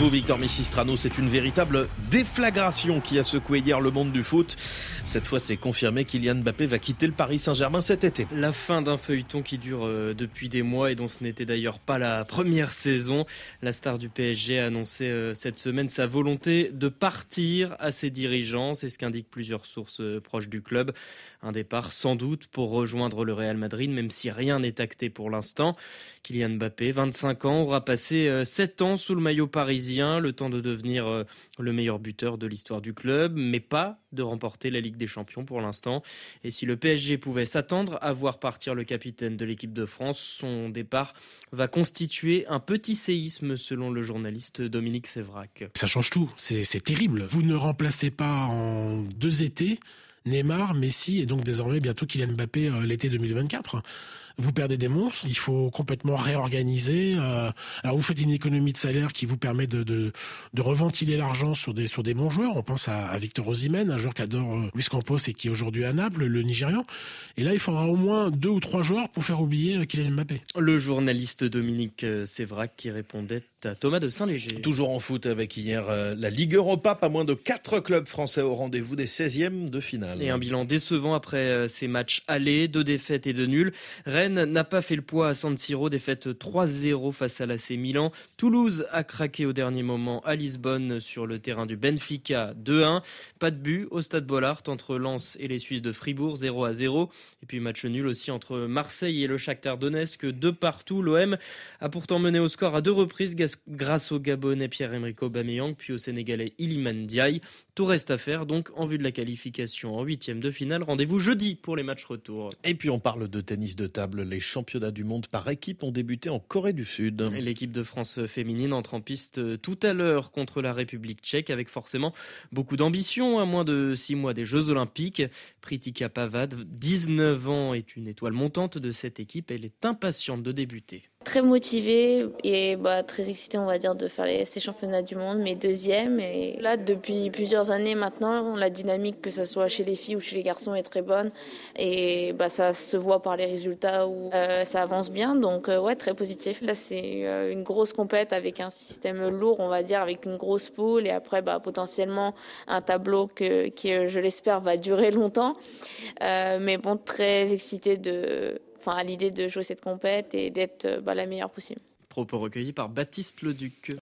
vous, Victor Missistrano. C'est une véritable déflagration qui a secoué hier le monde du foot. Cette fois, c'est confirmé Kylian Mbappé va quitter le Paris Saint-Germain cet été. La fin d'un feuilleton qui dure euh, depuis des mois et dont ce n'était d'ailleurs pas la première saison. La star du PSG a annoncé euh, cette semaine sa volonté de partir à ses dirigeants. C'est ce qu'indiquent plusieurs sources euh, proches du club. Un départ sans doute pour rejoindre le Real Madrid, même si rien n'est acté pour l'instant. Kylian Mbappé, 25 ans, aura passé 7 ans sous le maillot parisien, le temps de devenir le meilleur buteur de l'histoire du club, mais pas de remporter la Ligue des Champions pour l'instant. Et si le PSG pouvait s'attendre à voir partir le capitaine de l'équipe de France, son départ va constituer un petit séisme selon le journaliste Dominique Sévrac. Ça change tout, c'est terrible. Vous ne remplacez pas en deux étés Neymar, Messi et donc désormais bientôt Kylian Mbappé euh, l'été 2024 vous perdez des monstres, il faut complètement réorganiser. Euh, alors vous faites une économie de salaire qui vous permet de, de, de reventiler l'argent sur des, sur des bons joueurs. On pense à, Victor Osimhen, un joueur qui adore euh, Luis Campos et qui est aujourd'hui à Naples, le Nigérian. Et là, il faudra au moins deux ou trois joueurs pour faire oublier euh, Kylian Mbappé. Le journaliste Dominique Sévrac qui répondait à Thomas de Saint-Léger. Toujours en foot avec hier la Ligue Europa, pas moins de quatre clubs français au rendez-vous des 16e de finale. Et un bilan décevant après ces matchs allés, deux défaites et deux nuls. Rennes n'a pas fait le poids à San Siro, défaite 3-0 face à l'AC Milan. Toulouse a craqué au dernier moment à Lisbonne sur le terrain du Benfica 2-1. Pas de but au stade Bollard entre Lens et les Suisses de Fribourg 0 0. Et puis match nul aussi entre Marseille et le Shakhtar Donetsk de partout. L'OM a pourtant mené au score à deux reprises grâce au Gabonais Pierre-Emerick Aubameyang puis au Sénégalais Iliman Ndiaye. Tout reste à faire donc en vue de la qualification en huitième de finale. Rendez-vous jeudi pour les matchs retour. Et puis on parle de tennis de table. Les championnats du monde par équipe ont débuté en Corée du Sud. L'équipe de France féminine entre en piste tout à l'heure contre la République tchèque avec forcément beaucoup d'ambition à moins de six mois des Jeux Olympiques. Pritika Pavad, 19 ans, est une étoile montante de cette équipe. Elle est impatiente de débuter. Très motivée et bah, très excitée, on va dire, de faire ces championnats du monde, mais deuxième. Et là, depuis plusieurs années maintenant, la dynamique, que ce soit chez les filles ou chez les garçons, est très bonne. Et bah, ça se voit par les résultats où euh, ça avance bien. Donc, euh, ouais, très positif. Là, c'est euh, une grosse compète avec un système lourd, on va dire, avec une grosse poule. Et après, bah, potentiellement, un tableau que, qui, je l'espère, va durer longtemps. mais bon, très excitée de enfin, à l'idée de jouer cette compète et d'être bah, la meilleure possible. Propos recueillis par Baptiste Leduc.